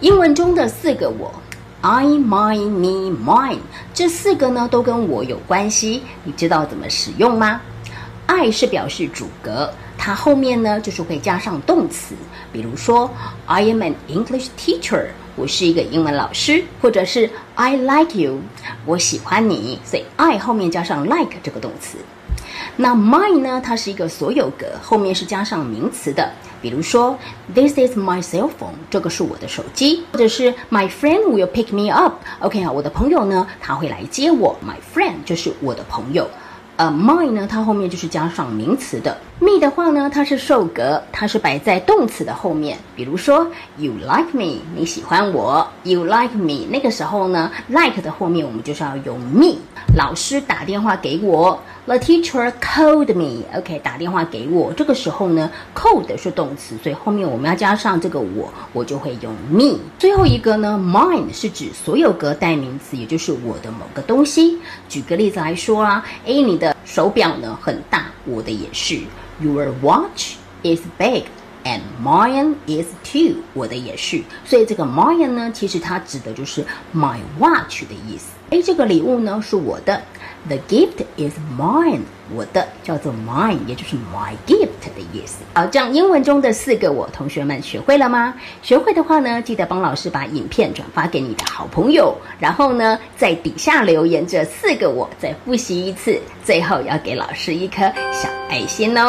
英文中的四个我，I、my、me、mine，这四个呢都跟我有关系。你知道怎么使用吗？I 是表示主格，它后面呢就是会加上动词，比如说 I am an English teacher，我是一个英文老师，或者是 I like you，我喜欢你，所以 I 后面加上 like 这个动词。那 my 呢？它是一个所有格，后面是加上名词的。比如说，This is my cell phone，这个是我的手机，或者是 My friend will pick me up。OK 啊，我的朋友呢，他会来接我。My friend 就是我的朋友。呃，mine 呢，它后面就是加上名词的。me 的话呢，它是受格，它是摆在动词的后面。比如说，You like me，你喜欢我。You like me，那个时候呢，like 的后面我们就是要用 me。老师打电话给我，The teacher called me。OK，打电话给我，这个时候呢，called 是动词，所以后面我们要加上这个我，我就会用 me。最后一个呢，mine 是指所有格代名词，也就是我的某个东西。举个例子来说啊，A 你的手表呢很大，我的也是。Your watch is big. And mine is too，我的也是，所以这个 mine 呢，其实它指的就是 my watch 的意思。哎，这个礼物呢是我的，the gift is mine，我的叫做 mine，也就是 my gift 的意思。好，这样英文中的四个我，同学们学会了吗？学会的话呢，记得帮老师把影片转发给你的好朋友，然后呢，在底下留言这四个我，再复习一次，最后要给老师一颗小爱心哦。